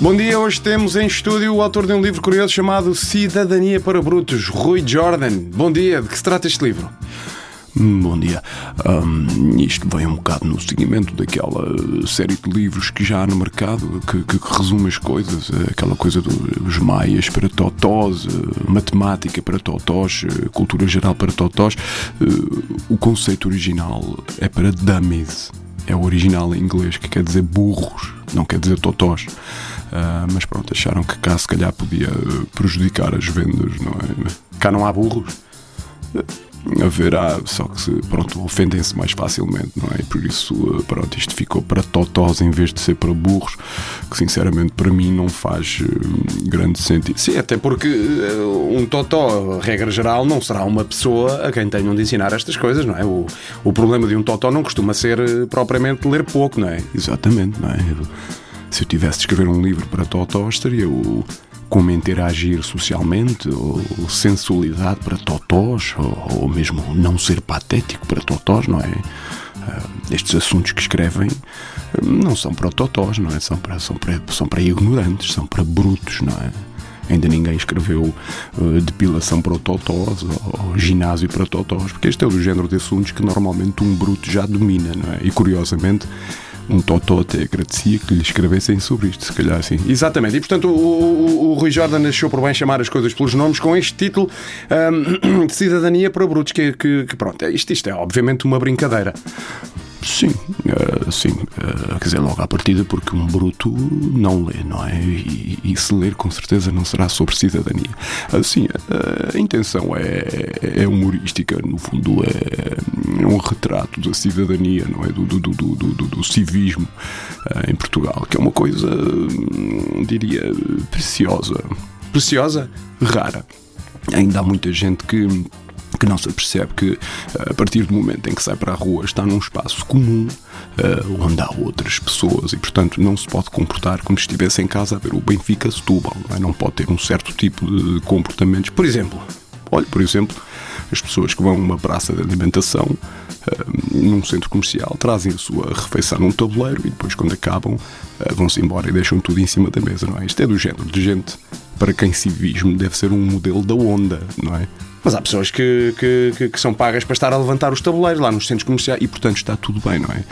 Bom dia, hoje temos em estúdio o autor de um livro curioso chamado Cidadania para Brutos, Rui Jordan. Bom dia, de que se trata este livro? Hum, Bom dia. Hum, isto vem um bocado no seguimento daquela série de livros que já há no mercado que, que resume as coisas. Aquela coisa dos maias para totós, eh, matemática para totós, eh, cultura geral para totós. Eh, O conceito original é para dummies. É o original em inglês, que quer dizer burros, não quer dizer totós. Ah, mas pronto, acharam que cá se calhar podia eh, prejudicar as vendas, não é? Cá não há burros. Haverá, só que se, pronto, ofendem-se mais facilmente, não é? E por isso, eh, pronto, isto ficou para totós em vez de ser para burros, que sinceramente para mim não faz eh, grande sentido. Sim, até porque eh, um totó, regra geral, não será uma pessoa a quem tenham de ensinar estas coisas, não é? O, o problema de um totó não costuma ser propriamente ler pouco, não é? Exatamente, não é? Se eu tivesse de escrever um livro para totós, seria o como interagir socialmente, ou sensualidade para totós, ou, ou mesmo não ser patético para totós, não é? Ah, estes assuntos que escrevem ah, não são para totós, não é? São para, são, para, são para ignorantes, são para brutos, não é? Ainda ninguém escreveu ah, depilação para totós ou, ou ginásio para totós, porque este é o género de assuntos que normalmente um bruto já domina, não é? E curiosamente, um totó até agradecia que lhe escrevessem sobre isto, se calhar assim. Exatamente, e portanto o, o- o Rui Jordan achou por bem chamar as coisas pelos nomes com este título ahm, de Cidadania para Brutos, que, que, que pronto, é isto, isto é obviamente uma brincadeira. Sim, eh, sim. eh, quer dizer, logo à partida, porque um bruto não lê, não é? E, e se ler, com certeza, não será sobre cidadania. Assim, eh, a intenção é, é humorística, no fundo, é, é um retrato da cidadania, não é? Do, do, do, do, do- civismo em Portugal, que é uma coisa, hum, diria, preciosa, Preciosa? rara. Ainda há muita gente que que não se apercebe que a partir do momento em que sai para a rua está num espaço comum eh, onde há outras pessoas e portanto não se pode comportar como se estivesse em casa a ver o Benfica Setúbal não, é? não pode ter um certo tipo de comportamentos por exemplo olha por exemplo as pessoas que vão a uma praça de alimentação eh, num centro comercial trazem a sua refeição num tabuleiro e depois quando acabam eh, vão-se embora e deixam tudo em cima da mesa não é? isto é do género de gente para quem civismo deve ser um modelo da onda, não é? Mas há pessoas que, que, que- são pagas para estar a levantar os tabuleiros lá nos centros comerciais. E portanto está tudo bem, não é?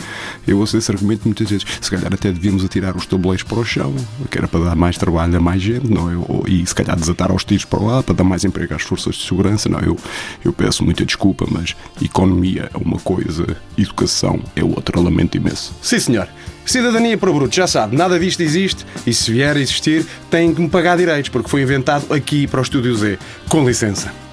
Eu ouço esse argumento muitas vezes. Se calhar até devíamos atirar os tabuleiros para o chão, que era para dar mais trabalho a mais gente, não é? E se calhar desatar aos tiros para lá, para dar mais emprego às forças de segurança, não é? Eu, eu peço muita desculpa, mas economia é uma coisa, educação é outra, lamento imenso. Sim, senhor. Cidadania para Brutos, já sabe, nada disto existe e se vier a existir, tem que me pagar direitos, porque foi inventado aqui para o Estúdio Z. Com licença.